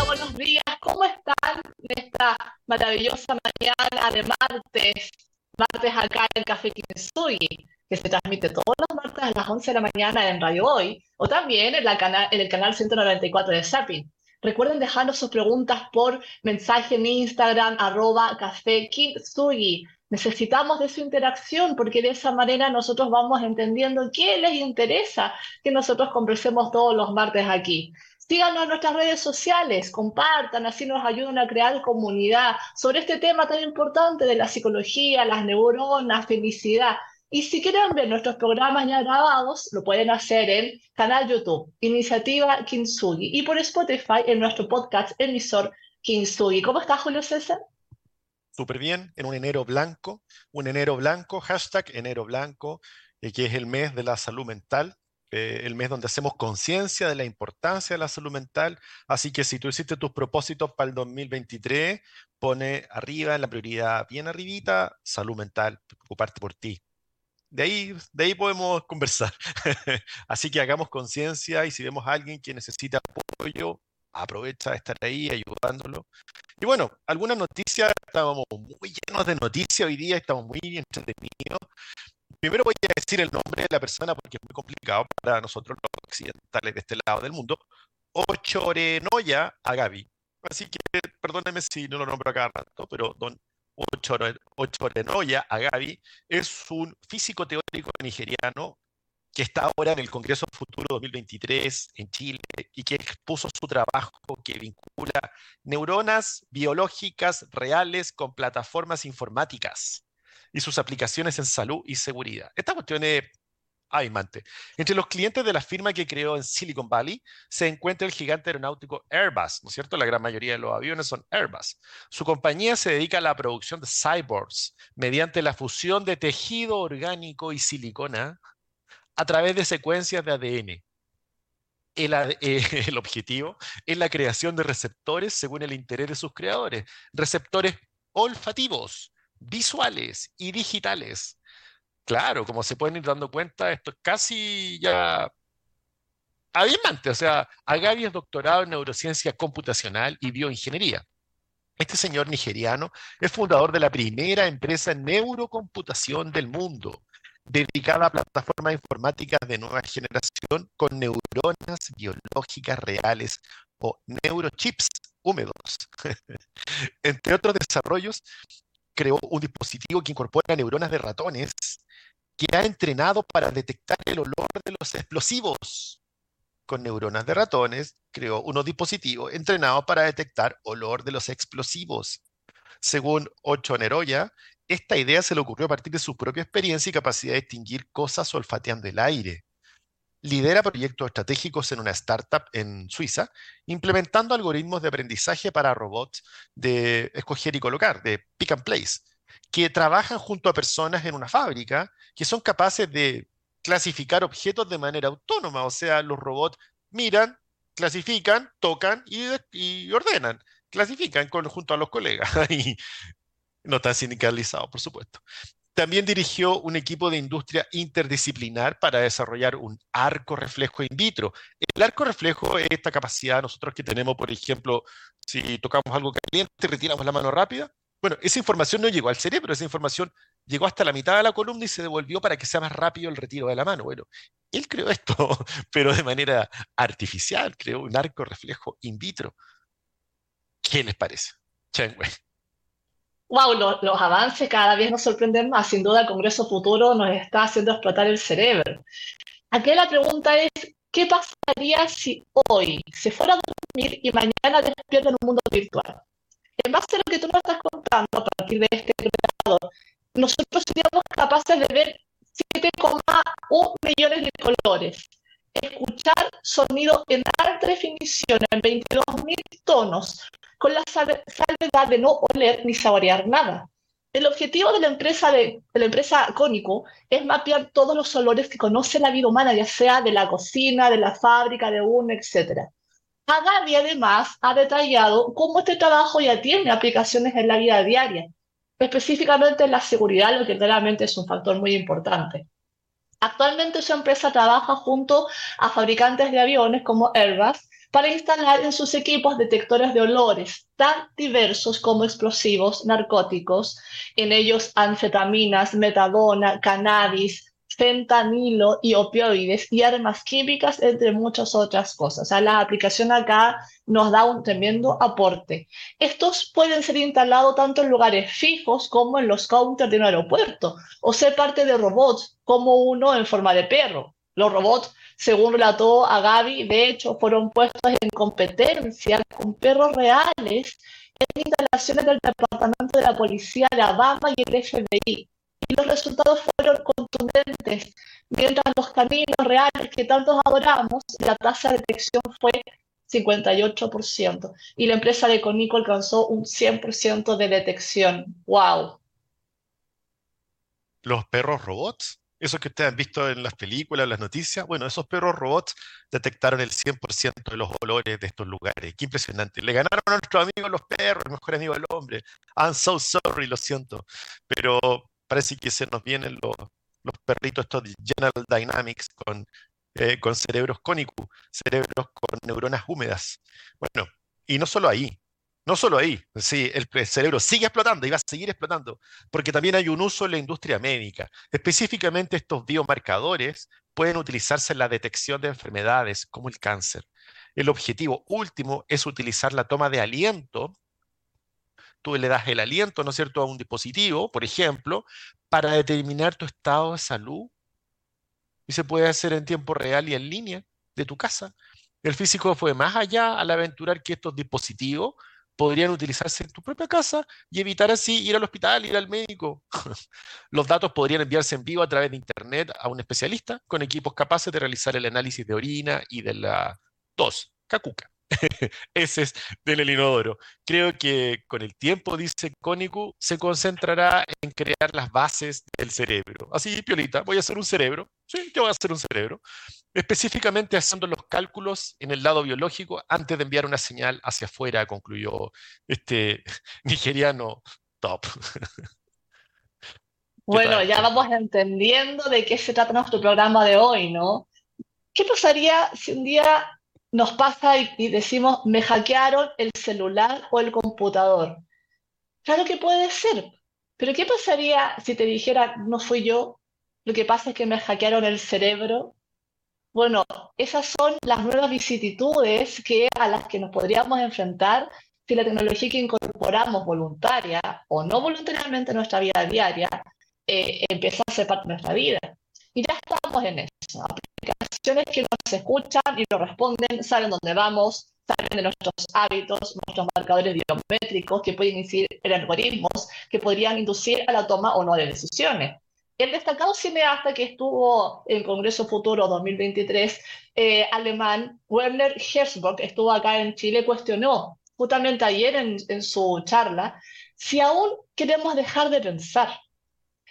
Hola, buenos días. ¿Cómo están en esta maravillosa mañana de martes? Martes acá en Café Kinsugi, que se transmite todos los martes a las 11 de la mañana en Radio Hoy, o también en, la canal, en el canal 194 de Zapping. Recuerden dejarnos sus preguntas por mensaje en Instagram, arroba Café Kinsugi. Necesitamos de su interacción porque de esa manera nosotros vamos entendiendo qué les interesa que nosotros conversemos todos los martes aquí. Síganos en nuestras redes sociales, compartan, así nos ayudan a crear comunidad sobre este tema tan importante de la psicología, las neuronas, felicidad. Y si quieren ver nuestros programas ya grabados, lo pueden hacer en canal YouTube, Iniciativa Kintsugi, y por Spotify en nuestro podcast emisor Kintsugi. ¿Cómo está Julio César? Súper bien, en un enero blanco, un enero blanco, hashtag enero blanco, eh, que es el mes de la salud mental. Eh, el mes donde hacemos conciencia de la importancia de la salud mental. Así que si tú hiciste tus propósitos para el 2023, pone arriba en la prioridad, bien arribita, salud mental, preocuparte por ti. De ahí, de ahí podemos conversar. Así que hagamos conciencia y si vemos a alguien que necesita apoyo, aprovecha de estar ahí ayudándolo. Y bueno, algunas noticias, estábamos muy llenos de noticias hoy día, estamos muy entretenidos. Primero voy a decir el nombre de la persona porque es muy complicado para nosotros los occidentales de este lado del mundo. Ochorenoya Agavi. Así que perdónenme si no lo nombro cada rato, pero don Ochorenoya Agavi es un físico teórico nigeriano que está ahora en el Congreso Futuro 2023 en Chile y que expuso su trabajo que vincula neuronas biológicas reales con plataformas informáticas y sus aplicaciones en salud y seguridad. Esta cuestión es aimante. Entre los clientes de la firma que creó en Silicon Valley se encuentra el gigante aeronáutico Airbus, ¿no es cierto? La gran mayoría de los aviones son Airbus. Su compañía se dedica a la producción de cyborgs mediante la fusión de tejido orgánico y silicona a través de secuencias de ADN. El, el, objetivo es la creación de receptores según el interés de sus creadores, receptores olfativos, visuales y digitales. Claro, como se pueden ir dando cuenta, esto es casi ya alarmante. O sea, Agavi es doctorado en neurociencia computacional y bioingeniería. Este señor nigeriano es fundador de la primera empresa en neurocomputación del mundo, dedicada a plataformas informáticas de nueva generación con neuronas biológicas reales o neurochips húmedos. Entre otros desarrollos, creó un dispositivo que incorpora neuronas de ratones que ha entrenado para detectar el olor de los explosivos. Con neuronas de ratones, creó unos dispositivos entrenados para detectar olor de los explosivos. Según Ocho Neroya, esta idea se le ocurrió a partir de su propia experiencia y capacidad de distinguir cosas olfateando el aire lidera proyectos estratégicos en una startup en Suiza, implementando algoritmos de aprendizaje para robots de escoger y colocar, de pick and place, que trabajan junto a personas en una fábrica que son capaces de clasificar objetos de manera autónoma, o sea, los robots miran, clasifican, tocan y, ordenan, clasifican junto a los colegas. Y no están sindicalizados, por supuesto. También dirigió un equipo de industria interdisciplinar para desarrollar un arco reflejo in vitro. El arco reflejo es esta capacidad nosotros que tenemos, por ejemplo, si tocamos algo caliente, retiramos la mano rápida. Bueno, esa información no llegó al cerebro, esa información llegó hasta la mitad de la columna y se devolvió para que sea más rápido el retiro de la mano. Bueno, él creó esto, pero de manera artificial, creó un arco reflejo in vitro. ¿Qué les parece? Chen wow, los avances cada vez nos sorprenden más. Sin duda, el Congreso Futuro nos está haciendo explotar el cerebro. Aquí la pregunta es, ¿qué pasaría si hoy se fuera a dormir y mañana despierta en un mundo virtual? En base a lo que tú nos estás contando a partir de este creador, nosotros seríamos capaces de ver 7,1 millones de colores, escuchar sonido en alta definición en 22.000 tonos, con la salvedad de no oler ni saborear nada. El objetivo de la empresa de, la empresa Cónico es mapear todos los olores que conoce la vida humana, ya sea de la cocina, de la fábrica, de uno, etc. Agavi además ha detallado cómo este trabajo ya tiene aplicaciones en la vida diaria, específicamente en la seguridad, lo que claramente es un factor muy importante. Actualmente su empresa trabaja junto a fabricantes de aviones como Airbus para instalar en sus equipos detectores de olores tan diversos como explosivos, narcóticos, en ellos anfetaminas, metadona, cannabis, fentanilo y opioides y armas químicas, entre muchas otras cosas. O la aplicación acá nos da un tremendo aporte. Estos pueden ser instalados tanto en lugares fijos como en los counters de un aeropuerto, o ser parte de robots, como uno en forma de perro. Los robots, según relató a Gaby, de hecho, fueron puestos en competencia con perros reales en instalaciones del Departamento de la Policía de Alabama y el FBI y los resultados fueron contundentes. Mientras los caminos reales que tantos adoramos, la tasa de detección fue 58%. Y la empresa de Conico alcanzó un 100% de detección. ¡Wow! Los perros robots, esos que ustedes han visto en las películas, en las noticias, bueno, esos perros robots detectaron el 100% de los olores de estos lugares. Qué impresionante. Le ganaron a nuestros amigos los perros, el mejor amigo del hombre. I'm so sorry, lo siento. Pero parece que se nos vienen los, los perritos estos de General Dynamics con, eh, con cerebros cónicos, cerebros con neuronas húmedas. Bueno, y no solo ahí, no solo ahí, sí, el, cerebro sigue explotando y va a seguir explotando, porque también hay un uso en la industria médica. Específicamente estos biomarcadores pueden utilizarse en la detección de enfermedades como el cáncer. El objetivo último es utilizar la toma de aliento tú le das el aliento, ¿no es cierto?, a un dispositivo, por ejemplo, para determinar tu estado de salud. Y se puede hacer en tiempo real y en línea de tu casa. El físico fue más allá al aventurar que estos dispositivos podrían utilizarse en tu propia casa y evitar así ir al hospital, ir al médico. Los datos podrían enviarse en vivo a través de Internet a un especialista con equipos capaces de realizar el análisis de orina y de la tos, cacuca. Ese es del inodoro. Creo que con el tiempo, dice Cónico, se concentrará en crear las bases del cerebro. Así, Piolita, voy a hacer un cerebro. Sí, yo voy a hacer un cerebro. Específicamente haciendo los cálculos en el lado biológico antes de enviar una señal hacia afuera, concluyó este nigeriano top. Bueno, ya vamos entendiendo de qué se trata nuestro programa de hoy, ¿no? ¿Qué pasaría si un día nos pasa y, decimos, me hackearon el celular o el computador. Claro que puede ser, pero ¿qué pasaría si te dijera, no fui yo, lo que pasa es que me hackearon el cerebro? Bueno, esas son las nuevas vicisitudes que, a las que nos podríamos enfrentar si la tecnología que incorporamos voluntaria o no voluntariamente en nuestra vida diaria eh, empieza a ser parte de nuestra vida. Y ya estamos en eso aplicaciones que nos escuchan y nos responden, saben dónde vamos, saben de nuestros hábitos, nuestros marcadores biométricos que pueden incidir en algoritmos que podrían inducir a la toma o no de decisiones. El destacado cineasta que estuvo en Congreso Futuro 2023, eh, alemán, Werner Herzog, estuvo acá en Chile, cuestionó justamente ayer en, en su charla si aún queremos dejar de pensar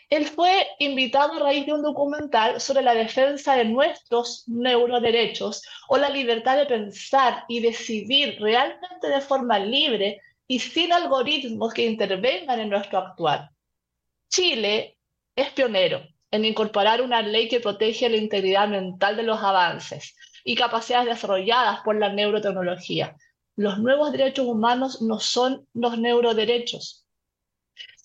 él fue invitado a raíz de un documental sobre la defensa de nuestros neuroderechos o la libertad de pensar y decidir realmente de forma libre y sin algoritmos que intervengan en nuestro actuar. Chile es pionero en incorporar una ley que protege la integridad mental de los avances y capacidades desarrolladas por la neurotecnología. Los nuevos derechos humanos no son los neuroderechos,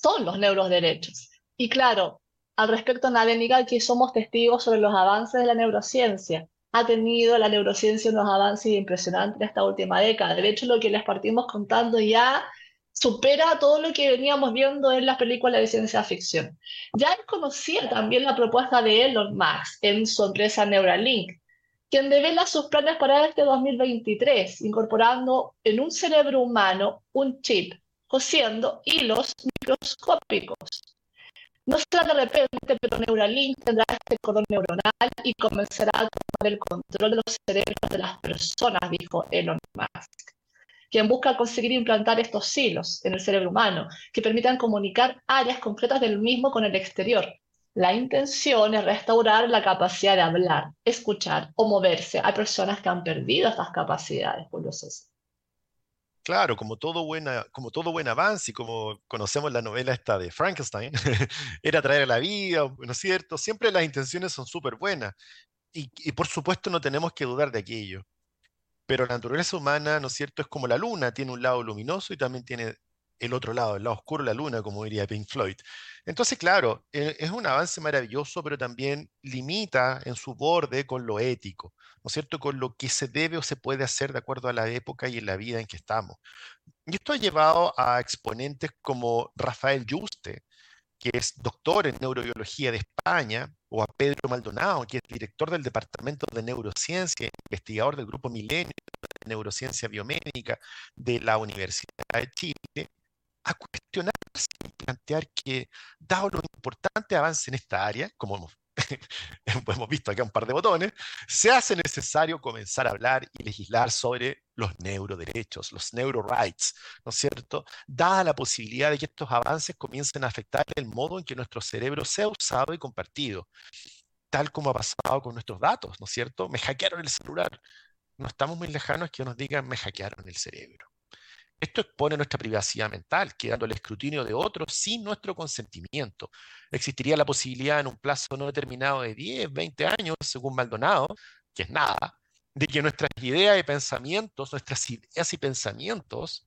son los neuroderechos. Y claro, al respecto nadie niega que somos testigos sobre los avances de la neurociencia. Ha tenido la neurociencia unos avances impresionantes en esta última década. De hecho, lo que les partimos contando ya supera todo lo que veníamos viendo en las películas de ciencia ficción. Ya él conocía también la propuesta de Elon Musk en su empresa Neuralink, quien devela sus planes para este 2023, incorporando en un cerebro humano un chip, cosiendo hilos microscópicos no será de repente, pero Neuralink tendrá este cordón neuronal y comenzará a tomar el control de los cerebros de las personas, dijo Elon Musk, quien busca conseguir implantar estos hilos en el cerebro humano que permitan comunicar áreas concretas del mismo con el exterior. La intención es restaurar la capacidad de hablar, escuchar o moverse a personas que han perdido estas capacidades, César. Claro, como todo, buena, como todo buen avance y como conocemos la novela esta de Frankenstein, era traer a la vida, ¿no es cierto? Siempre las intenciones son súper buenas y, y, por supuesto no tenemos que dudar de aquello. Pero la naturaleza humana, ¿no es cierto?, es como la luna, tiene un lado luminoso y también tiene el otro lado, el lado oscuro la luna, como diría Pink Floyd. Entonces, claro, e, es un avance maravilloso, pero también limita en su borde con lo ético, ¿no es cierto?, con lo que se debe o se puede hacer de acuerdo a la época y en la vida en que estamos. Y esto ha llevado a exponentes como Rafael Yuste, que es doctor en neurobiología de España, o a Pedro Maldonado, que es director del Departamento de Neurociencia, investigador del Grupo Milenio de Neurociencia Biomédica de la Universidad de Chile, a cuestionarse y plantear que, dado lo importante avance en esta área, como hemos, hemos visto acá un par de botones, se hace necesario comenzar a hablar y legislar sobre los neuroderechos, los neurorights, ¿no es cierto? Dada la posibilidad de que estos avances comiencen a afectar el modo en que nuestro cerebro sea usado y compartido, tal como ha pasado con nuestros datos, ¿no es cierto? Me hackearon el celular. No estamos muy lejanos que nos digan me hackearon el cerebro. Esto expone nuestra privacidad mental, quedando el escrutinio de otros sin nuestro consentimiento. Existiría la posibilidad en un plazo no determinado de 10, 20 años, según Maldonado, que es nada, de que nuestras ideas y pensamientos, nuestras ideas y pensamientos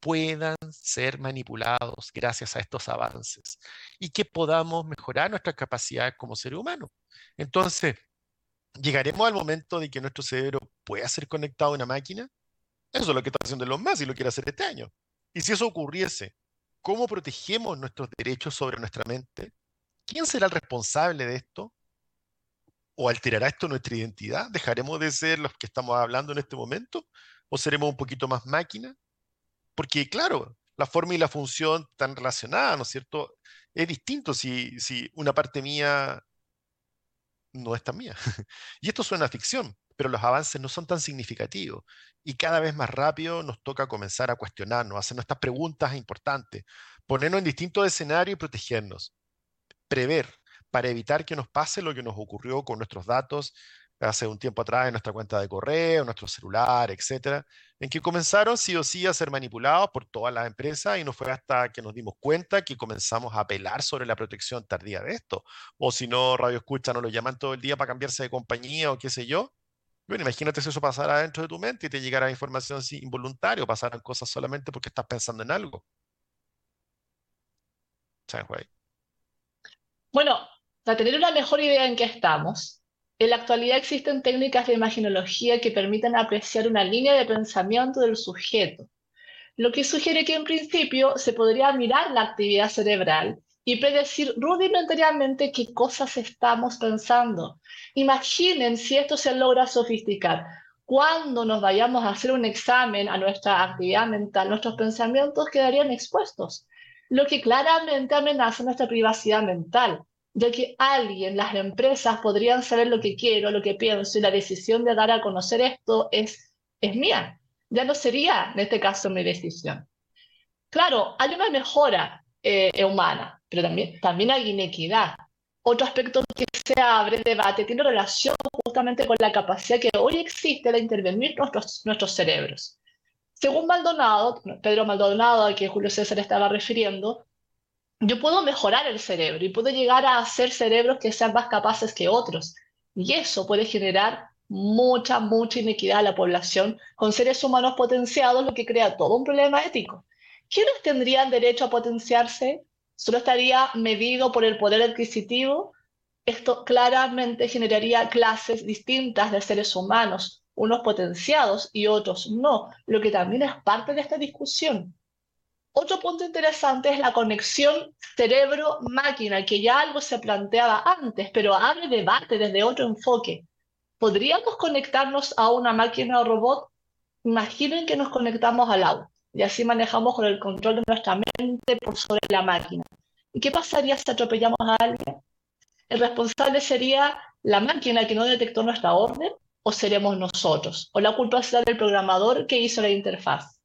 puedan ser manipulados gracias a estos avances y que podamos mejorar nuestras capacidades como ser humano. Entonces, ¿llegaremos al momento de que nuestro cerebro pueda ser conectado a una máquina? Eso es lo que está haciendo Elon Musk y lo quiere hacer este año. Y si eso ocurriese, ¿cómo protegemos nuestros derechos sobre nuestra mente? ¿Quién será el responsable de esto? ¿O alterará esto nuestra identidad? ¿Dejaremos de ser los que estamos hablando en este momento? ¿O seremos un poquito más máquina? Porque, claro, la forma y la función están relacionadas, ¿no es cierto? Es distinto si, si una parte mía no es tan mía. y esto suena a ficción, pero los avances no son tan significativos y cada vez más rápido nos toca comenzar a cuestionarnos, hacer nuestras preguntas importantes, ponernos en distintos escenarios y protegernos, prever para evitar que nos pase lo que nos ocurrió con nuestros datos hace un tiempo atrás en nuestra cuenta de correo, nuestro celular, etcétera, en que comenzaron sí o sí a ser manipulados por todas las empresas y no fue hasta que nos dimos cuenta que comenzamos a apelar sobre la protección tardía de esto. O si no, Radio Escucha no lo llaman todo el día para cambiarse de compañía o qué sé yo, bueno, imagínate si eso pasara dentro de tu mente y te llegara información así involuntaria o pasaran cosas solamente porque estás pensando en algo. Bueno, para tener una mejor idea en qué estamos, en la actualidad existen técnicas de imaginología que permiten apreciar una línea de pensamiento del sujeto, lo que sugiere que en principio se podría mirar la actividad cerebral y predecir rudimentariamente qué cosas estamos pensando. Imaginen si esto se logra sofisticar. Cuando nos vayamos a hacer un examen a nuestra actividad mental, nuestros pensamientos quedarían expuestos, lo que claramente amenaza nuestra privacidad mental, ya que alguien, las empresas podrían saber lo que quiero, lo que pienso y la decisión de dar a conocer esto es, es mía. Ya no sería, en este caso, mi decisión. Claro, hay una mejora eh, humana, pero también, también hay inequidad. Otro aspecto que se abre debate tiene relación justamente con la capacidad que hoy existe de intervenir nuestros, nuestros cerebros. Según Maldonado, Pedro Maldonado, a quien Julio César estaba refiriendo, yo puedo mejorar el cerebro y puedo llegar a hacer cerebros que sean más capaces que otros. Y eso puede generar mucha, mucha inequidad a la población con seres humanos potenciados, lo que crea todo un problema ético. ¿quiénes tendrían derecho a potenciarse? ¿Solo estaría medido por el poder adquisitivo? Esto claramente generaría clases distintas de seres humanos, unos potenciados y otros no, lo que también es parte de esta discusión. Otro punto interesante es la conexión cerebro-máquina, que ya algo se planteaba antes, pero abre debate desde otro enfoque. ¿Podríamos conectarnos a una máquina o robot? Imaginen que nos conectamos al auto y así manejamos con el control de nuestra mente por sobre la máquina. ¿Y qué pasaría si atropellamos a alguien? ¿El responsable sería la máquina que no detectó nuestra orden o seremos nosotros? ¿O la culpa será del programador que hizo la interfaz?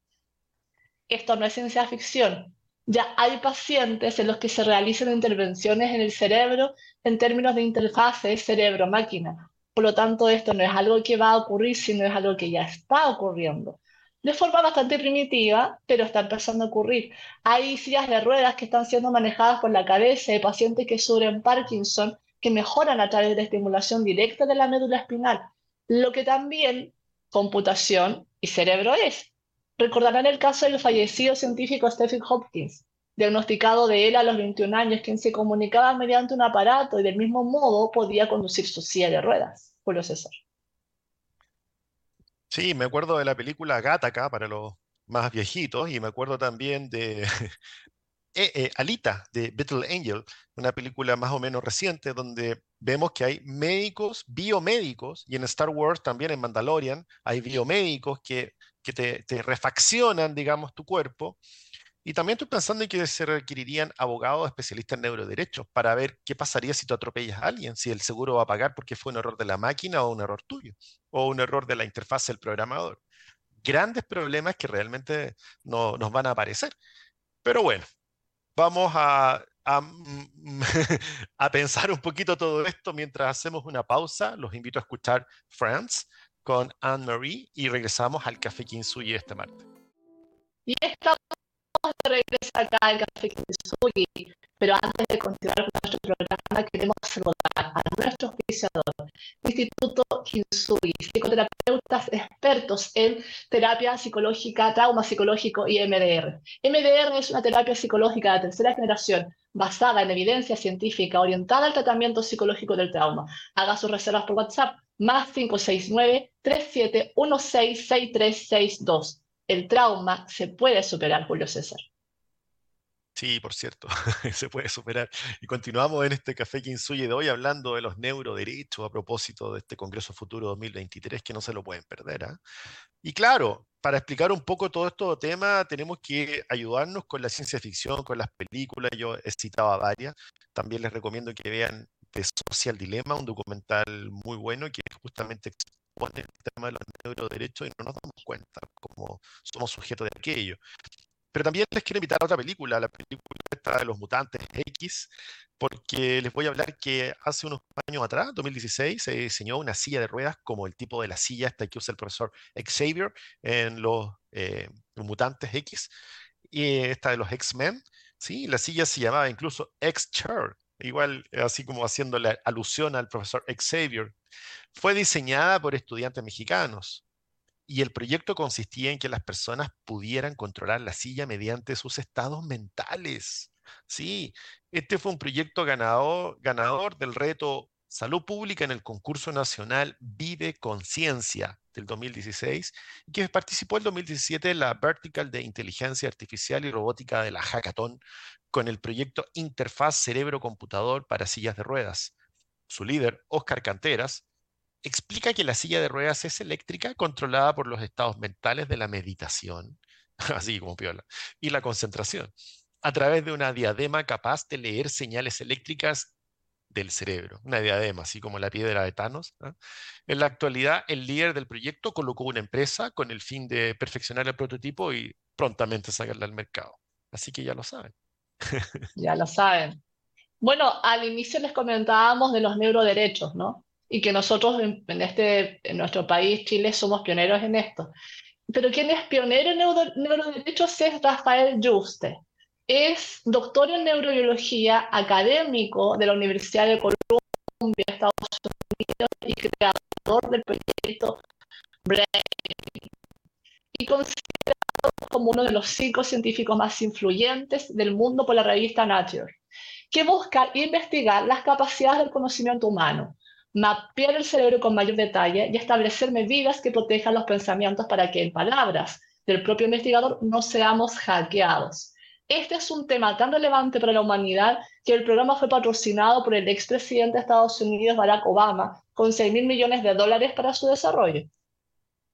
Esto no es ciencia ficción. Ya hay pacientes en los que se realizan intervenciones en el cerebro en términos de interfaces cerebro-máquina. Por lo tanto, esto no es algo que va a ocurrir, sino es algo que ya está ocurriendo de forma bastante primitiva, pero está empezando a ocurrir. Hay sillas de ruedas que están siendo manejadas por la cabeza de pacientes que sufren Parkinson, que mejoran a través de estimulación directa de la médula espinal, lo que también computación y cerebro es. Recordarán el caso del fallecido científico Stephen Hopkins, diagnosticado de él a los 21 años, quien se comunicaba mediante un aparato y del mismo modo podía conducir su silla de ruedas. Julio César. Sí, me acuerdo de la película Gattaca para los más viejitos y me acuerdo también de eh, eh, Alita de Battle Angel, una película más o menos reciente donde vemos que hay médicos, biomédicos, y en Star Wars también en Mandalorian hay biomédicos que, que te refaccionan, digamos, tu cuerpo y también estoy pensando en que se requerirían abogados especialistas en neuroderechos para ver qué pasaría si tú atropellas a alguien, si el seguro va a pagar porque fue un error de la máquina o un error tuyo, o un error de la interfaz del programador. Grandes problemas que realmente no, nos van a aparecer. Pero bueno, vamos a, a, a pensar un poquito todo esto mientras hacemos una pausa. Los invito a escuchar Friends con Anne-Marie y regresamos al Café Kinsuyi este martes. Y esta de regreso acá al Café Kintsugi, pero antes de continuar con nuestro programa queremos saludar a nuestro oficiador, Instituto Kintsugi, psicoterapeutas expertos en terapia psicológica, trauma psicológico y MDR. MDR es una terapia psicológica de tercera generación basada en evidencia científica orientada al tratamiento psicológico del trauma. Haga sus reservas por WhatsApp más 569 3716 6362 el trauma se puede superar, Julio César. Sí, por cierto, se puede superar. Y continuamos en este Café Kinsuye de hoy hablando de los neuroderechos a propósito de este Congreso Futuro 2023 que no se lo pueden perder. ¿ah? Y claro, para explicar un poco todo este tema tenemos que ayudarnos con la ciencia ficción, con las películas. Yo he citado a varias. También les recomiendo que vean The Social Dilemma, un documental muy bueno que justamente el tema de los neuroderechos y no nos damos cuenta como somos sujetos de aquello. Pero también les quiero invitar a otra película, la película de los mutantes X, porque les voy a hablar que hace unos años atrás, 2016, se diseñó una silla de ruedas como el tipo de la silla esta que usa el profesor Xavier en los, eh, mutantes X, y esta de los X-Men, ¿sí? La silla se llamaba incluso X-Chair, igual así como haciéndole alusión al profesor Xavier fue diseñada por estudiantes mexicanos y el proyecto consistía en que las personas pudieran controlar la silla mediante sus estados mentales. Sí, este fue un proyecto ganador, del reto Salud Pública en el concurso nacional Vive Conciencia del 2016, y que participó el 2017 en la Vertical de Inteligencia Artificial y Robótica de la Hackathon con el proyecto Interfaz Cerebro-Computador para Sillas de Ruedas. Su líder, Oscar Canteras, explica que la silla de ruedas es eléctrica controlada por los estados mentales de la meditación, así como piola, y la concentración, a través de una diadema capaz de leer señales eléctricas del cerebro, una diadema, así como la piedra de Thanos. En la actualidad, el líder del proyecto colocó una empresa con el fin de perfeccionar el prototipo y prontamente sacarla al mercado. Así que ya lo saben. Ya lo saben. Bueno, al inicio les comentábamos de los neuroderechos, ¿no? y que nosotros en, este, en nuestro país, Chile, somos pioneros en esto. Pero quien es pionero en neuroderechos es Rafael Juste. Es doctor en neurobiología, académico de la Universidad de Columbia, Estados Unidos, y creador del proyecto BRAIN. Y considerado como uno de los cinco científicos más influyentes del mundo por la revista Nature, que busca investigar las capacidades del conocimiento humano, mapear el cerebro con mayor detalle y establecer medidas que protejan los pensamientos para que, en palabras del propio investigador, no seamos hackeados. Este es un tema tan relevante para la humanidad que el programa fue patrocinado por el expresidente de Estados Unidos, Barack Obama, con 6 mil millones de dólares para su desarrollo.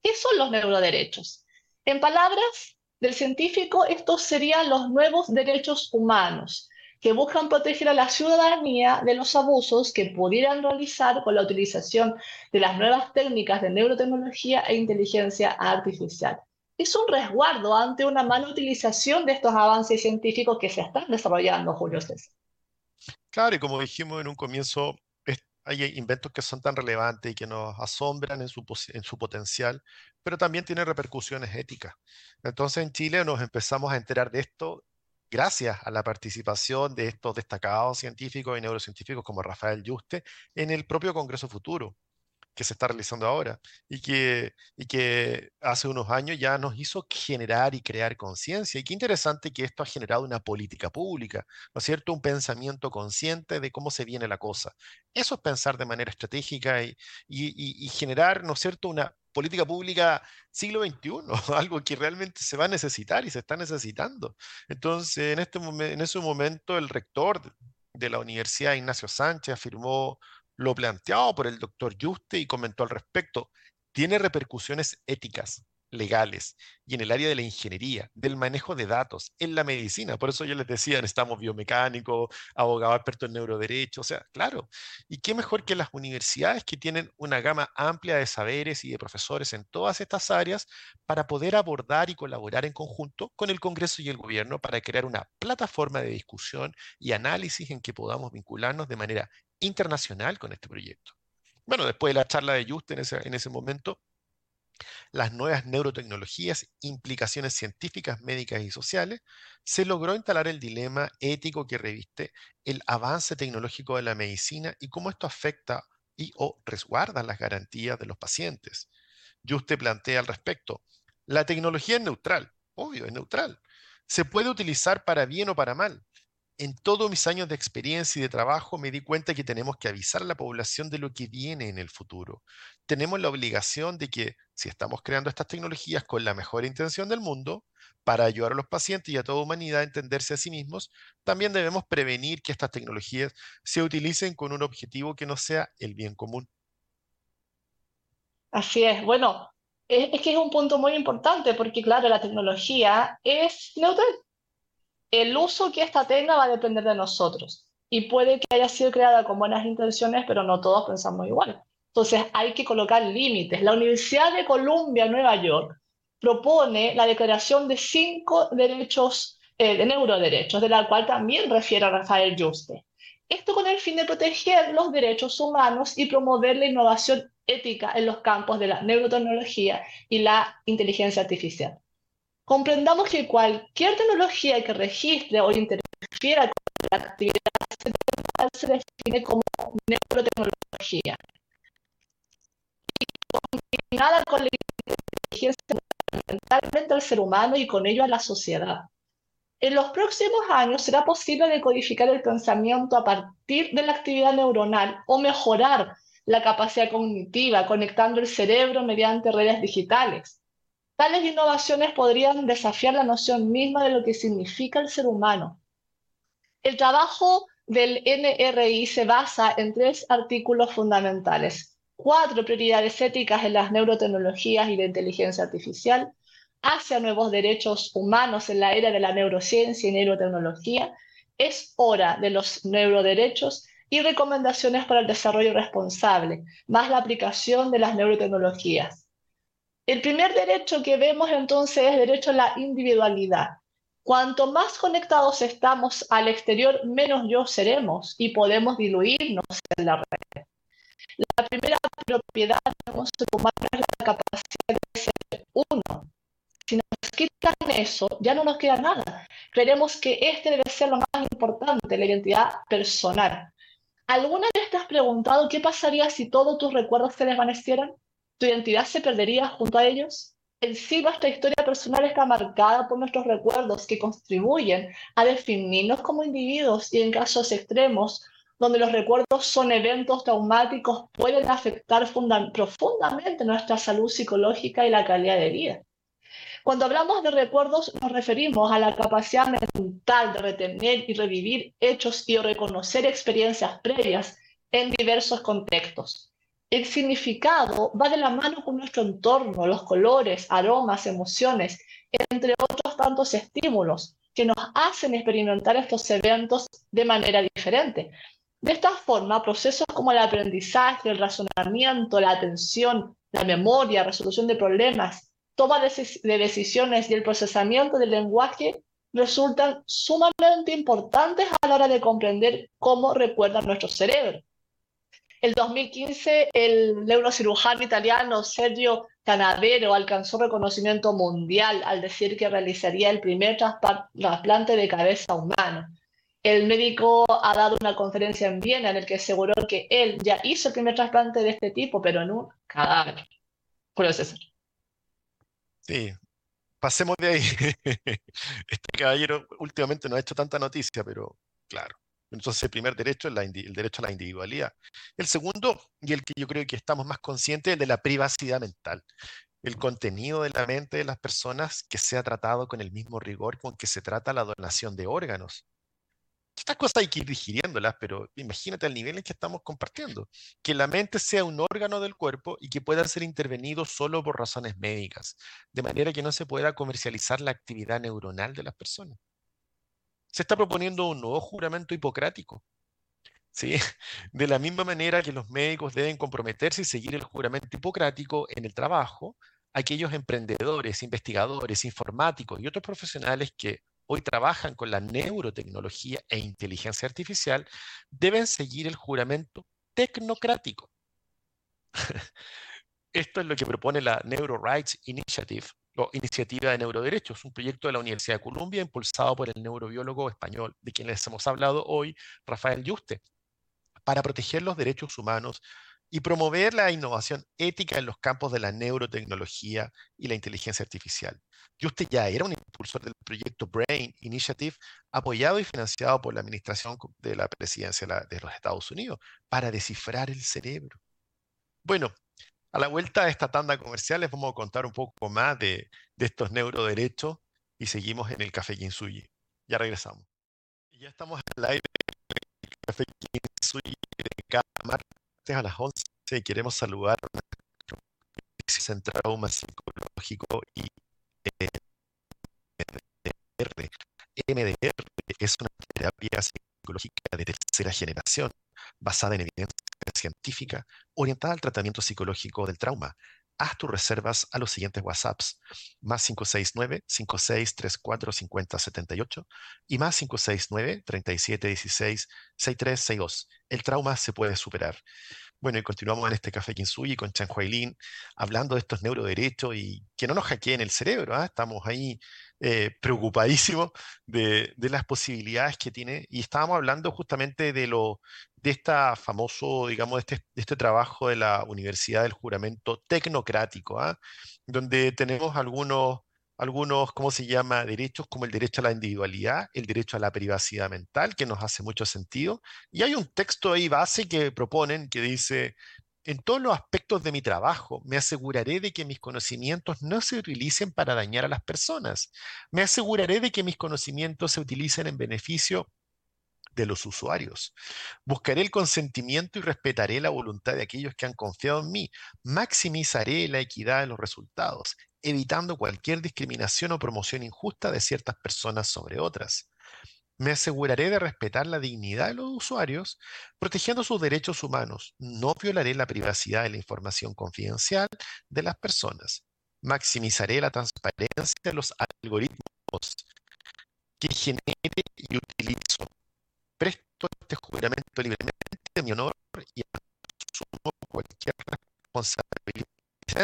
¿Qué son los neuroderechos? En palabras del científico, estos serían los nuevos derechos humanos, que buscan proteger a la ciudadanía de los abusos que pudieran realizar con la utilización de las nuevas técnicas de neurotecnología e inteligencia artificial. Es un resguardo ante una mala utilización de estos avances científicos que se están desarrollando, Julio César. Claro, y como dijimos en un comienzo, hay inventos que son tan relevantes y que nos asombran en su, en su potencial, pero también tienen repercusiones éticas. Entonces en Chile nos empezamos a enterar de esto gracias a la participación de estos destacados científicos y neurocientíficos como Rafael Yuste en el propio Congreso Futuro. Que se está realizando ahora y que, y que hace unos años ya nos hizo generar y crear conciencia. Y qué interesante que esto ha generado una política pública, ¿no es cierto? Un pensamiento consciente de cómo se viene la cosa. Eso es pensar de manera estratégica y, y, generar, ¿no es cierto?, una política pública siglo XXI, algo que realmente se va a necesitar y se está necesitando. Entonces, en, este en ese momento, el rector de la Universidad Ignacio Sánchez afirmó lo planteado por el doctor Juste y comentó al respecto. Tiene repercusiones éticas, legales y en el área de la ingeniería, del manejo de datos, en la medicina. Por eso yo les decía, estamos biomecánicos, abogados expertos en neuroderecho, o sea, claro. ¿Y qué mejor que las universidades que tienen una gama amplia de saberes y de profesores en todas estas áreas para poder abordar y colaborar en conjunto con el Congreso y el gobierno para crear una plataforma de discusión y análisis en que podamos vincularnos de manera internacional con este proyecto. Bueno, después de la charla de Just en ese, en ese momento, las nuevas neurotecnologías, implicaciones científicas, médicas y sociales, se logró instalar el dilema ético que reviste el avance tecnológico de la medicina y cómo esto afecta y o resguarda las garantías de los pacientes. Juste plantea al respecto, la tecnología es neutral, obvio, es neutral. Se puede utilizar para bien o para mal, en todos mis años de experiencia y de trabajo me di cuenta que tenemos que avisar a la población de lo que viene en el futuro. Tenemos la obligación de que si estamos creando estas tecnologías con la mejor intención del mundo, para ayudar a los pacientes y a toda humanidad a entenderse a sí mismos, también debemos prevenir que estas tecnologías se utilicen con un objetivo que no sea el bien común. Así es. Bueno, es, que es un punto muy importante porque, claro, la tecnología es neutral el uso que ésta tenga va a depender de nosotros. Y puede que haya sido creada con buenas intenciones, pero no todos pensamos igual. Entonces hay que colocar límites. La Universidad de Columbia, Nueva York, propone la declaración de cinco derechos, eh, de neuroderechos, de la cual también refiere Rafael Juste. Esto con el fin de proteger los derechos humanos y promover la innovación ética en los campos de la neurotecnología y la inteligencia artificial comprendamos que cualquier tecnología que registre o interfiera con la actividad cerebral se define como neurotecnología. Y combinada con la inteligencia fundamentalmente al ser humano y con ello a la sociedad. En los próximos años será posible decodificar el pensamiento a partir de la actividad neuronal o mejorar la capacidad cognitiva conectando el cerebro mediante redes digitales. Tales innovaciones podrían desafiar la noción misma de lo que significa el ser humano. El trabajo del NRI se basa en tres artículos fundamentales. Cuatro prioridades éticas en las neurotecnologías y la inteligencia artificial, hacia nuevos derechos humanos en la era de la neurociencia y neurotecnología, es hora de los neuroderechos y recomendaciones para el desarrollo responsable, más la aplicación de las neurotecnologías. El primer derecho que vemos entonces es derecho a la individualidad. Cuanto más conectados estamos al exterior, menos yo seremos y podemos diluirnos en la red. La primera propiedad de un ser humano es la capacidad de ser uno. Si nos quitan eso, ya no nos queda nada. Creemos que este debe ser lo más importante, la identidad personal. ¿Alguna vez te has preguntado qué pasaría si todos tus recuerdos se desvanecieran? ¿Tu identidad se perdería junto a ellos? En sí, nuestra historia personal está marcada por nuestros recuerdos que contribuyen a definirnos como individuos y en casos extremos, donde los recuerdos son eventos traumáticos, pueden afectar profundamente nuestra salud psicológica y la calidad de vida. Cuando hablamos de recuerdos nos referimos a la capacidad mental de retener y revivir hechos y reconocer experiencias previas en diversos contextos. El significado va de la mano con nuestro entorno, los colores, aromas, emociones, entre otros tantos estímulos que nos hacen experimentar estos eventos de manera diferente. De esta forma, procesos como el aprendizaje, el razonamiento, la atención, la memoria, resolución de problemas, toma de decisiones y el procesamiento del lenguaje resultan sumamente importantes a la hora de comprender cómo recuerda nuestro cerebro. El 2015, el neurocirujano italiano Sergio Canavero alcanzó reconocimiento mundial al decir que realizaría el primer trasplante de cabeza humano. el médico ha dado una conferencia en Viena en el que aseguró que él ya hizo el primer trasplante de este tipo, pero en un cadáver. Julio César. Sí, pasemos de ahí. Este caballero últimamente no ha hecho tanta noticia, pero claro. Entonces, el primer derecho es el derecho a la individualidad. El segundo, y el que yo creo que estamos más conscientes, es el de la privacidad mental. El contenido de la mente de las personas que sea tratado con el mismo rigor con que se trata la donación de órganos. Estas cosas hay que ir digiriéndolas, pero imagínate el nivel en que estamos compartiendo. Que la mente sea un órgano del cuerpo y que pueda ser intervenido solo por razones médicas, de manera que no se pueda comercializar la actividad neuronal de las personas. Se está proponiendo un nuevo juramento hipocrático. ¿sí? De la misma manera que los médicos deben comprometerse y seguir el juramento hipocrático en el trabajo, aquellos emprendedores, investigadores, informáticos y otros profesionales que hoy trabajan con la neurotecnología e inteligencia artificial deben seguir el juramento tecnocrático. Esto es lo que propone la Neuro Rights Initiative, o Iniciativa de Neuroderechos, un proyecto de la Universidad de Columbia impulsado por el neurobiólogo español, de quien les hemos hablado hoy, Rafael Yuste, para proteger los derechos humanos y promover la innovación ética en los campos de la neurotecnología y la inteligencia artificial. Yuste ya era un impulsor del proyecto Brain Initiative, apoyado y financiado por la Administración de la Presidencia de los Estados Unidos, para descifrar el cerebro. Bueno, a la vuelta de esta tanda comercial les vamos a contar un poco más de, estos neuroderechos y seguimos en el Café Kinsuyi. Ya regresamos. Ya estamos el aire del Café Kinsuyi de cada martes a las 11 y queremos saludar a nuestro en trauma psicológico y MDR. MDR es una terapia psicológica de tercera generación basada en evidencia científica orientada al tratamiento psicológico del trauma. Haz tus reservas a los siguientes WhatsApps, más 569-5634-5078 y más 569-3716-6362. El trauma se puede superar. Bueno, y continuamos en este Café Kinsuyi con Chan Huailin, hablando de estos neuroderechos y que no nos hackeen el cerebro. ¿ah? Estamos ahí eh, preocupadísimos de, las posibilidades que tiene. Y estábamos hablando justamente de, lo, de esta famoso, digamos, de este, este trabajo de la Universidad del Juramento Tecnocrático, ¿ah? donde tenemos algunos algunos, ¿cómo se llama?, derechos como el derecho a la individualidad, el derecho a la privacidad mental, que nos hace mucho sentido. Y hay un texto ahí base que proponen que dice, en todos los aspectos de mi trabajo, me aseguraré de que mis conocimientos no se utilicen para dañar a las personas. Me aseguraré de que mis conocimientos se utilicen en beneficio de los usuarios. Buscaré el consentimiento y respetaré la voluntad de aquellos que han confiado en mí. Maximizaré la equidad de los resultados evitando cualquier discriminación o promoción injusta de ciertas personas sobre otras. Me aseguraré de respetar la dignidad de los usuarios, protegiendo sus derechos humanos. No violaré la privacidad de la información confidencial de las personas. Maximizaré la transparencia de los algoritmos que genere y utilizo. Presto este juramento libremente de mi honor y asumo cualquier responsabilidad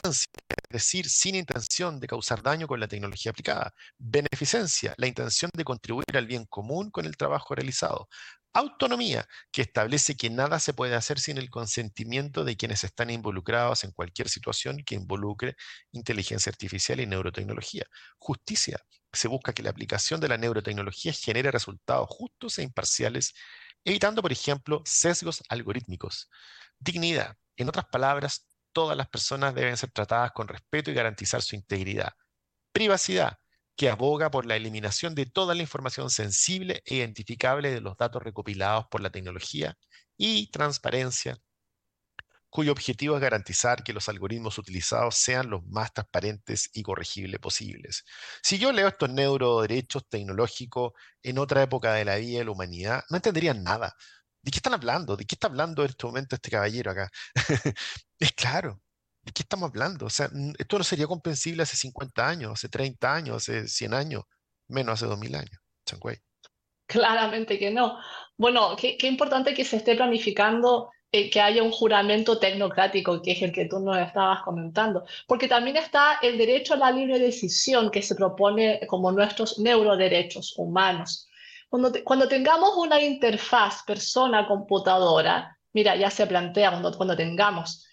es decir, sin intención de causar daño con la tecnología aplicada. Beneficencia, la intención de contribuir al bien común con el trabajo realizado. Autonomía, que establece que nada se puede hacer sin el consentimiento de quienes están involucrados en cualquier situación que involucre inteligencia artificial y neurotecnología. Justicia, se busca que la aplicación de la neurotecnología genere resultados justos e imparciales, evitando, por ejemplo, sesgos algorítmicos. Dignidad, en otras palabras, todas las personas deben ser tratadas con respeto y garantizar su integridad. Privacidad, que aboga por la eliminación de toda la información sensible e identificable de los datos recopilados por la tecnología. Y transparencia, cuyo objetivo es garantizar que los algoritmos utilizados sean los más transparentes y corregibles posibles. Si yo leo estos neuroderechos tecnológicos en otra época de la vida de la humanidad, no entenderían nada. ¿De qué están hablando? ¿De qué está hablando en este momento este caballero acá? es claro. ¿De qué estamos hablando? O sea, esto no sería comprensible hace 50 años, hace 30 años, hace 100 años, menos hace 2000 años. Claramente que no. Bueno, qué, importante que se esté planificando que haya un juramento tecnocrático, que es el que tú nos estabas comentando, porque también está el derecho a la libre decisión que se propone como nuestros neuroderechos humanos. Cuando, cuando tengamos una interfaz persona-computadora, mira, ya se plantea cuando, cuando tengamos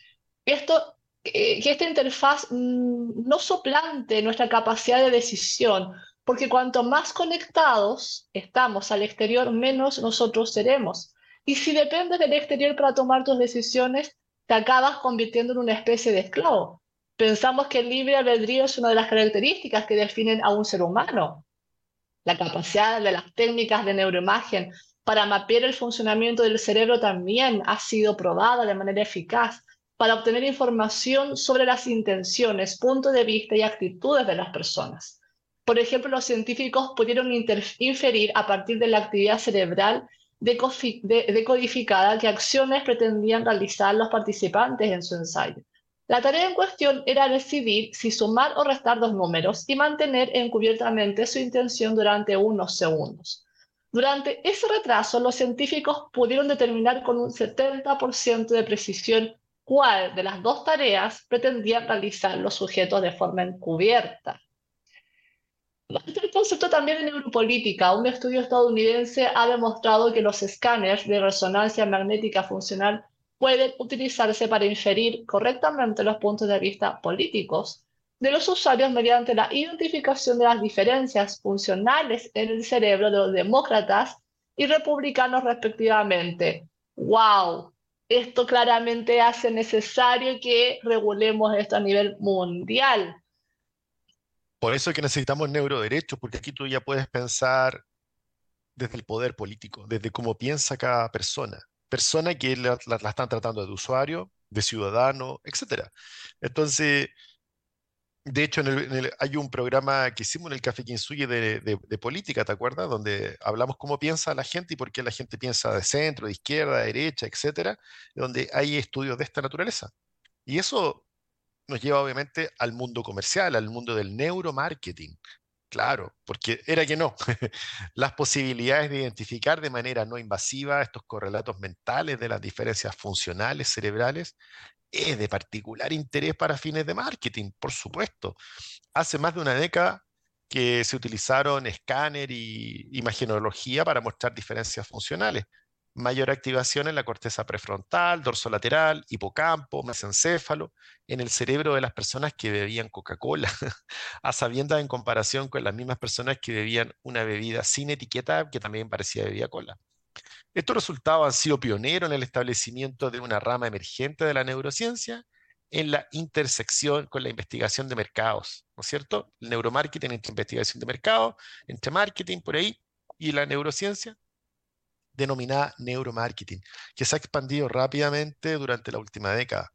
esto, eh, que esta interfaz mm, no soplante nuestra capacidad de decisión, porque cuanto más conectados estamos al exterior, menos nosotros seremos. Y si dependes del exterior para tomar tus decisiones, te acabas convirtiendo en una especie de esclavo. Pensamos que el libre albedrío es una de las características que definen a un ser humano. La capacidad de las técnicas de neuroimagen para mapear el funcionamiento del cerebro también ha sido probada de manera eficaz para obtener información sobre las intenciones, puntos de vista y actitudes de las personas. Por ejemplo, los científicos pudieron inferir a partir de la actividad cerebral decodificada qué acciones pretendían realizar los participantes en su ensayo. La tarea en cuestión era decidir si sumar o restar dos números y mantener encubiertamente su intención durante unos segundos. Durante ese retraso, los científicos pudieron determinar con un 70% de precisión cuál de las dos tareas pretendían realizar los sujetos de forma encubierta. Concepto también de neuropolítica. Un estudio estadounidense ha demostrado que los escáneres de resonancia magnética funcional pueden utilizarse para inferir correctamente los puntos de vista políticos de los usuarios mediante la identificación de las diferencias funcionales en el cerebro de los demócratas y republicanos respectivamente. ¡Wow! Esto claramente hace necesario que regulemos esto a nivel mundial por eso es que necesitamos neuroderechos, porque aquí tú ya puedes pensar desde el poder político, desde cómo piensa cada persona. Persona que la, están tratando de usuario, de ciudadano, etc. Entonces, de hecho, hay un programa que hicimos en el Café Kinsuye de, de, política, ¿te acuerdas? Donde hablamos cómo piensa la gente y por qué la gente piensa de centro, de izquierda, de derecha, etcétera, donde hay estudios de esta naturaleza. Y eso nos lleva obviamente al mundo comercial, al mundo del neuromarketing. Claro, porque era que no. Las posibilidades de identificar de manera no invasiva estos correlatos mentales de las diferencias funcionales cerebrales es de particular interés para fines de marketing, por supuesto. Hace más de una década que se utilizaron escáner y imagenología para mostrar diferencias funcionales mayor activación en la corteza prefrontal, dorsolateral, hipocampo, mesencéfalo, en el cerebro de las personas que bebían Coca-Cola, a sabiendas en comparación con las mismas personas que bebían una bebida sin etiqueta que también parecía bebida cola. Estos resultados han sido pioneros en el establecimiento de una rama emergente de la neurociencia en la intersección con la investigación de mercados, ¿no es cierto? El neuromarketing entre investigación de mercado, entre marketing por ahí y la neurociencia denominada neuromarketing, que se ha expandido rápidamente durante la última década.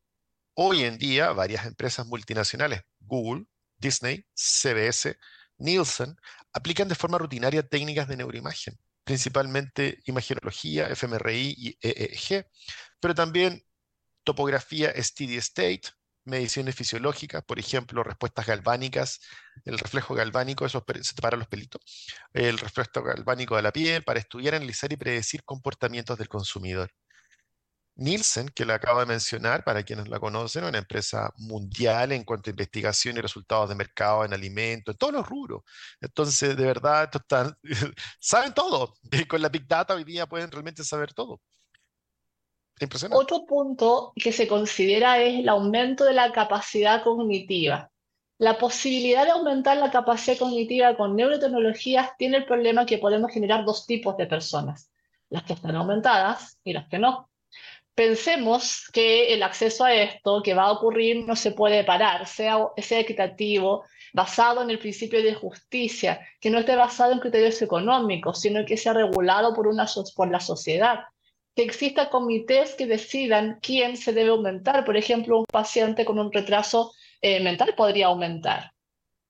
Hoy en día, varias empresas multinacionales, Google, Disney, CBS, Nielsen, aplican de forma rutinaria técnicas de neuroimagen, principalmente imagenología, fMRI y EEG, pero también topografía steady state, mediciones fisiológicas, por ejemplo, respuestas galvánicas, el reflejo galvánico, eso se para los pelitos, el reflejo galvánico de la piel, para estudiar, analizar y predecir comportamientos del consumidor. Nielsen, que le acabo de mencionar, para quienes la conocen, una empresa mundial en cuanto a investigación y resultados de mercado en alimentos, en todos los rubros. Entonces, de verdad, saben todo. Con la Big Data hoy día pueden realmente saber todo. Otro punto que se considera es el aumento de la capacidad cognitiva. La posibilidad de aumentar la capacidad cognitiva con neurotecnologías tiene el problema que podemos generar dos tipos de personas, las que están aumentadas y las que no. Pensemos que el acceso a esto que va a ocurrir no se puede parar, sea, sea equitativo, basado en el principio de justicia, que no esté basado en criterios económicos, sino que sea regulado por, una, por la sociedad que exista comités que decidan quién se debe aumentar. Por ejemplo, un paciente con un retraso eh, mental podría aumentar.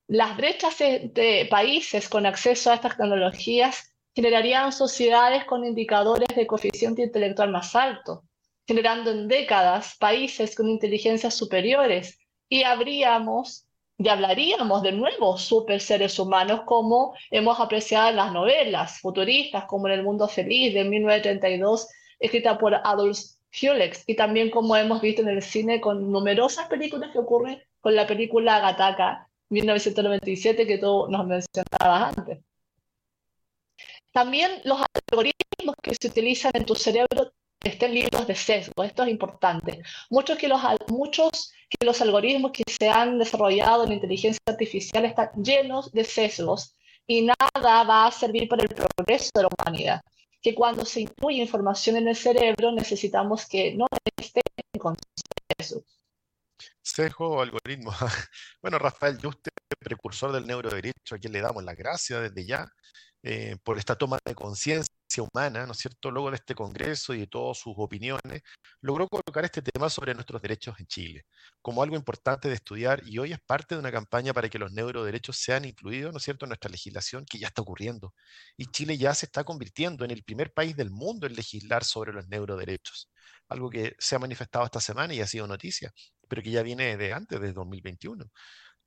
Las brechas de países con acceso a estas tecnologías generarían sociedades con indicadores de coeficiente intelectual más alto, generando en décadas países con inteligencias superiores y habríamos y hablaríamos de nuevos super seres humanos como hemos apreciado en las novelas futuristas como en El Mundo Feliz de 1932 escrita por Adolf Huxley, y también como hemos visto en el cine con numerosas películas que ocurren con la película Gataka 1997 que tú nos mencionabas antes. También los algoritmos que se utilizan en tu cerebro estén libres de sesgo. Esto es importante. Muchos que, los, muchos que los algoritmos que se han desarrollado en inteligencia artificial están llenos de sesgos y nada va a servir para el progreso de la humanidad. Que cuando se incluye información en el cerebro necesitamos que no estén con sesgos. Sesgo o algoritmo. Bueno, Rafael Yuste, precursor del neuroderecho, a quien le damos las gracias desde ya eh, por esta toma de conciencia humana, ¿no es cierto?, luego de este Congreso y de todas sus opiniones, logró colocar este tema sobre nuestros derechos en Chile como algo importante de estudiar y hoy es parte de una campaña para que los neuroderechos sean incluidos, ¿no es cierto?, en nuestra legislación que ya está ocurriendo. Y Chile ya se está convirtiendo en el primer país del mundo en legislar sobre los neuroderechos, algo que se ha manifestado esta semana y ha sido noticia, pero que ya viene de antes, de 2021.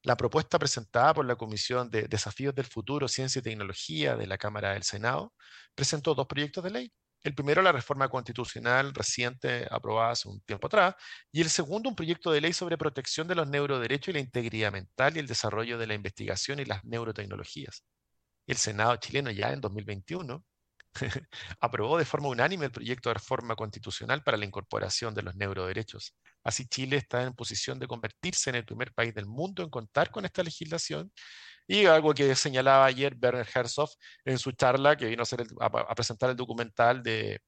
La propuesta presentada por la Comisión de Desafíos del Futuro, Ciencia y Tecnología de la Cámara del Senado presentó dos proyectos de ley. El primero, la reforma constitucional reciente aprobada hace un tiempo atrás, y el segundo, un proyecto de ley sobre protección de los neuroderechos y la integridad mental y el desarrollo de la investigación y las neurotecnologías. El Senado chileno ya en 2021 aprobó de forma unánime el proyecto de reforma constitucional para la incorporación de los neuroderechos. Así Chile está en posición de convertirse en el primer país del mundo en contar con esta legislación y algo que señalaba ayer Werner Herzog en su charla que vino a, presentar el documental de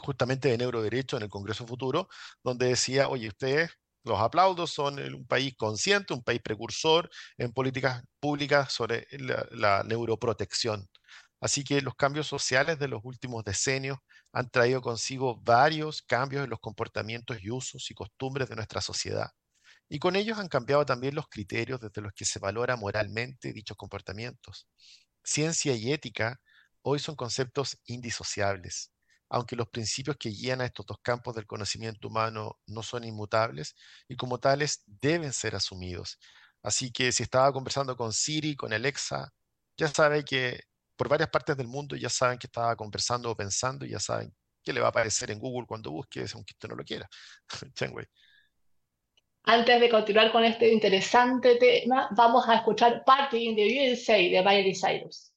justamente de neuroderecho en el Congreso Futuro, donde decía, oye, ustedes los aplaudos, son un país consciente, un país precursor en políticas públicas sobre la neuroprotección. Así que los cambios sociales de los últimos decenios han traído consigo varios cambios en los comportamientos y usos y costumbres de nuestra sociedad. Y con ellos han cambiado también los criterios desde los que se valora moralmente dichos comportamientos. Ciencia y ética hoy son conceptos indisociables. Aunque los principios que guían a estos dos campos del conocimiento humano no son inmutables y como tales deben ser asumidos. Así que si estaba conversando con Siri, con Alexa, ya sabe que por varias partes del mundo ya saben que estaba conversando o pensando y ya saben qué le va a aparecer en Google cuando busque, aunque usted no lo quiera. Antes de continuar con este interesante tema, vamos a escuchar Party in the USA de Miley Cyrus.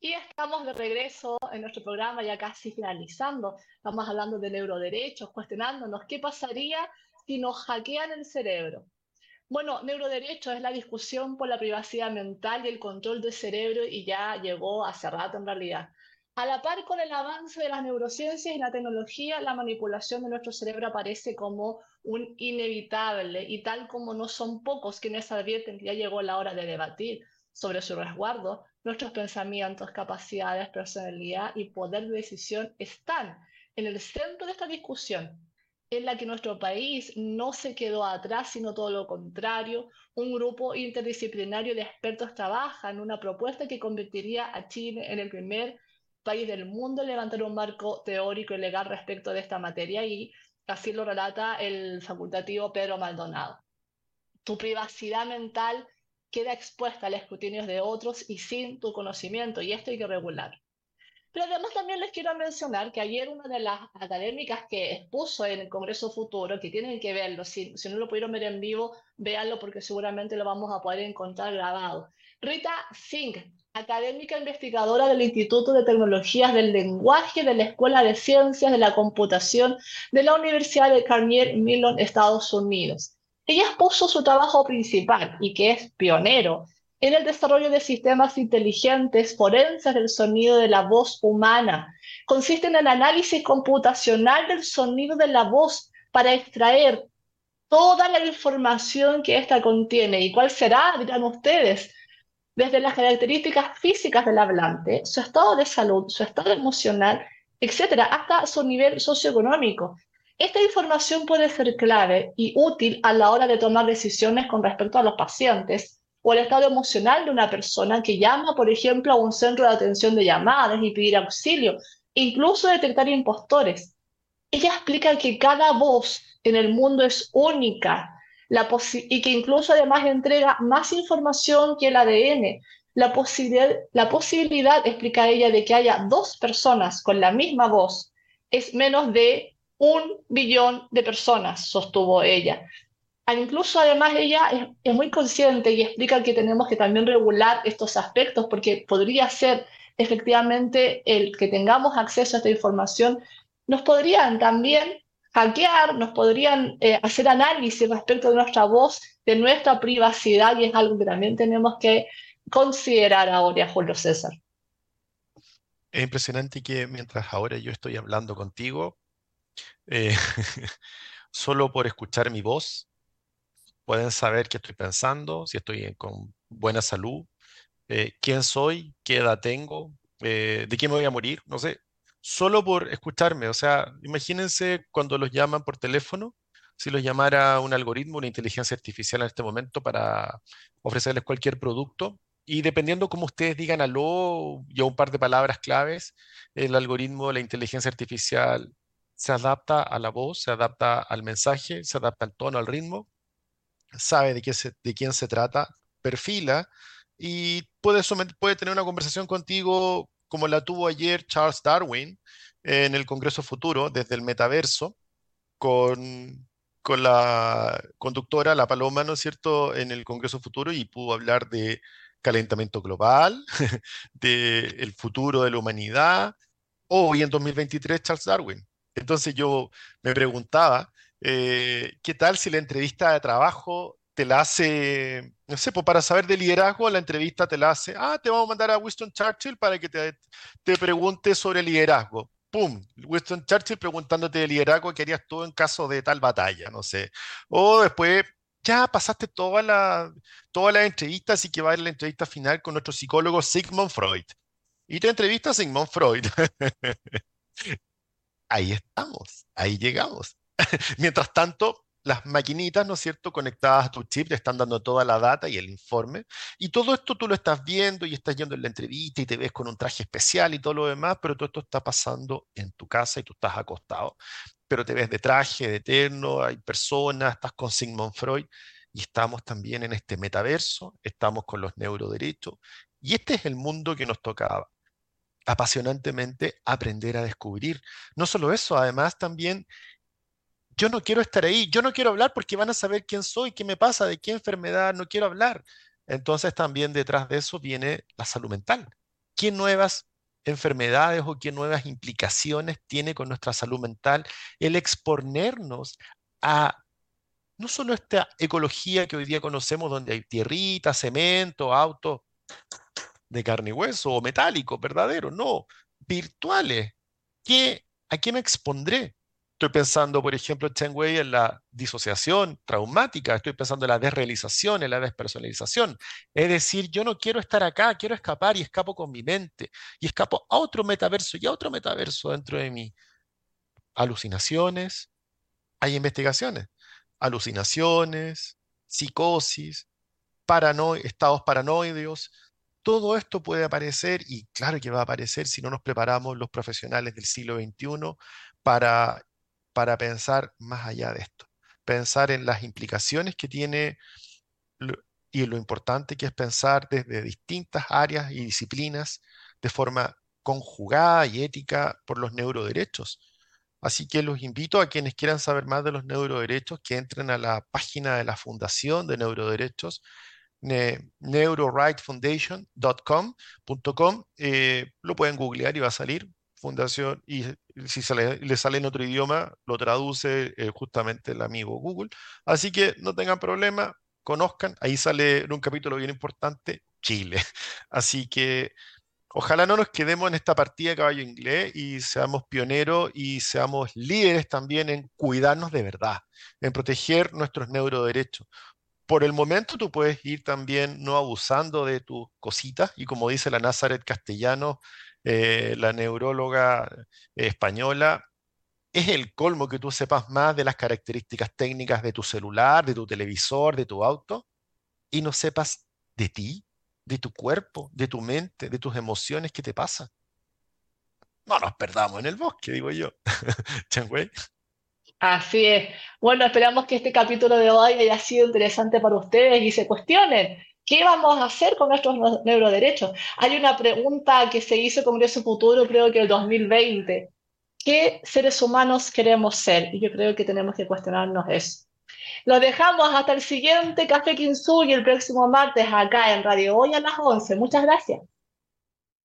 Y estamos de regreso en nuestro programa, ya casi finalizando. Estamos hablando de neuroderechos, cuestionándonos qué pasaría si nos hackean el cerebro. Bueno, neuroderecho es la discusión por la privacidad mental y el control del cerebro y ya llegó hace rato en realidad. A la par con el avance de las neurociencias y la tecnología, la manipulación de nuestro cerebro aparece como un inevitable y tal como no son pocos quienes advierten que ya llegó la hora de debatir sobre su resguardo, nuestros pensamientos, capacidades, personalidad y poder de decisión están en el centro de esta discusión en la que nuestro país no se quedó atrás, sino todo lo contrario. Un grupo interdisciplinario de expertos trabaja en una propuesta que convertiría a Chile en el primer país del mundo en levantar un marco teórico y legal respecto de esta materia y así lo relata el facultativo Pedro Maldonado. Tu privacidad mental queda expuesta al escrutinio de otros y sin tu conocimiento y esto hay que regular. Pero además también les quiero mencionar que ayer una de las académicas que expuso en el Congreso Futuro, que tienen que verlo, si, si no lo pudieron ver en vivo, véanlo porque seguramente lo vamos a poder encontrar grabado. Rita Singh, académica investigadora del Instituto de Tecnologías del Lenguaje de la Escuela de Ciencias de la Computación de la Universidad de Carnegie Mellon, Estados Unidos. Ella expuso su trabajo principal y que es pionero en el desarrollo de sistemas inteligentes forenses del sonido de la voz humana. Consiste en el análisis computacional del sonido de la voz para extraer toda la información que ésta contiene. ¿Y cuál será? Dirán ustedes. Desde las características físicas del hablante, su estado de salud, su estado emocional, etcétera, hasta su nivel socioeconómico. Esta información puede ser clave y útil a la hora de tomar decisiones con respecto a los pacientes o el estado emocional de una persona que llama, por ejemplo, a un centro de atención de llamadas y pedir auxilio, incluso detectar impostores. Ella explica que cada voz en el mundo es única y que incluso además entrega más información que el ADN. La la posibilidad, explica ella, de que haya dos personas con la misma voz es menos de un billón de personas, sostuvo ella. Incluso además ella es, muy consciente y explica que tenemos que también regular estos aspectos porque podría ser efectivamente el que tengamos acceso a esta información, nos podrían también hackear, nos podrían eh, hacer análisis respecto de nuestra voz, de nuestra privacidad, y es algo que también tenemos que considerar ahora, Julio César. Es impresionante que mientras ahora yo estoy hablando contigo, eh, solo por escuchar mi voz, pueden saber qué estoy pensando, si estoy con buena salud, eh, quién soy, qué edad tengo, de qué me voy a morir, no sé, solo por escucharme. O sea, imagínense cuando los llaman por teléfono, si los llamara un algoritmo, una inteligencia artificial en este momento para ofrecerles cualquier producto. Y dependiendo cómo ustedes digan aló y un par de palabras claves, el algoritmo, la inteligencia artificial se adapta a la voz, se adapta al mensaje, se adapta al tono, al ritmo, sabe de, qué de quién se trata, perfila y puede, puede tener una conversación contigo como la tuvo ayer Charles Darwin en el Congreso Futuro, desde el metaverso, con, con la conductora, la Paloma, ¿no es cierto?, en el Congreso Futuro y pudo hablar de calentamiento global, del futuro de la humanidad, hoy en 2023 Charles Darwin. Entonces yo me preguntaba, eh, ¿qué tal si la entrevista de trabajo te la hace, no sé, pues para saber de liderazgo, la entrevista te la hace, ah, te vamos a mandar a Winston Churchill para que te, te pregunte sobre liderazgo. ¡Pum! Winston Churchill preguntándote de liderazgo qué harías tú en caso de tal batalla, no sé. O después, ya pasaste toda la, todas las entrevistas y que va a ir la entrevista final con nuestro psicólogo Sigmund Freud. Y te entrevista Sigmund Freud. ahí estamos, ahí llegamos. Mientras tanto, las maquinitas, ¿no es cierto?, conectadas a tu chip, te están dando toda la data y el informe. Y todo esto tú lo estás viendo y estás yendo en la entrevista y te ves con un traje especial y todo lo demás, pero todo esto está pasando en tu casa y tú estás acostado. Pero te ves de traje, de eterno, hay personas, estás con Sigmund Freud y estamos también en este metaverso, estamos con los neuroderechos. Y este es el mundo que nos tocaba apasionantemente aprender a descubrir. No solo eso, además también yo no quiero estar ahí, yo no quiero hablar porque van a saber quién soy, qué me pasa, de qué enfermedad, no quiero hablar. Entonces también detrás de eso viene la salud mental. ¿Qué nuevas enfermedades o qué nuevas implicaciones tiene con nuestra salud mental el exponernos a no solo esta ecología que hoy día conocemos, donde hay tierrita, cemento, autos de carne y hueso o metálicos, verdaderos, no, virtuales. ¿Qué, ¿A qué me expondré? Estoy pensando, por ejemplo, Chen Wei, en la disociación traumática, estoy pensando en la desrealización, en la despersonalización. Es decir, yo no quiero estar acá, quiero escapar y escapo con mi mente y escapo a otro metaverso y a otro metaverso dentro de mí. Alucinaciones, hay investigaciones. Alucinaciones, psicosis, estados paranoideos, todo esto puede aparecer y claro que va a aparecer si no nos preparamos los profesionales del siglo XXI para para pensar más allá de esto, pensar en las implicaciones que tiene y lo importante que es pensar desde distintas áreas y disciplinas de forma conjugada y ética por los neuroderechos. Así que los invito a quienes quieran saber más de los neuroderechos que entren a la página de la Fundación de Neuroderechos, neurorightfoundation.com.com. Eh, lo pueden googlear y va a salir fundación y si le sale en otro idioma, lo traduce eh, justamente el amigo Google. Así que no tengan problema, conozcan, ahí sale en un capítulo bien importante, Chile. Así que ojalá no nos quedemos en esta partida de caballo inglés y seamos pioneros y seamos líderes también en cuidarnos de verdad, en proteger nuestros neuroderechos. Por el momento tú puedes ir también no abusando de tus cositas y como dice la Nazaret Castellano, eh, la neuróloga española, es el colmo que tú sepas más de las características técnicas de tu celular, de tu televisor, de tu auto, y no sepas de ti, de tu cuerpo, de tu mente, de tus emociones, ¿qué te pasa? No nos perdamos en el bosque, digo yo. Así es. Bueno, esperamos que este capítulo de hoy haya sido interesante para ustedes y se cuestionen ¿Qué vamos a hacer con nuestros neuroderechos? Hay una pregunta que se hizo Congreso Futuro, creo que el 2020. ¿Qué seres humanos queremos ser? Y yo creo que tenemos que cuestionarnos eso. Los dejamos hasta el siguiente Café y el próximo martes acá en Radio Hoy a las 11. Muchas gracias.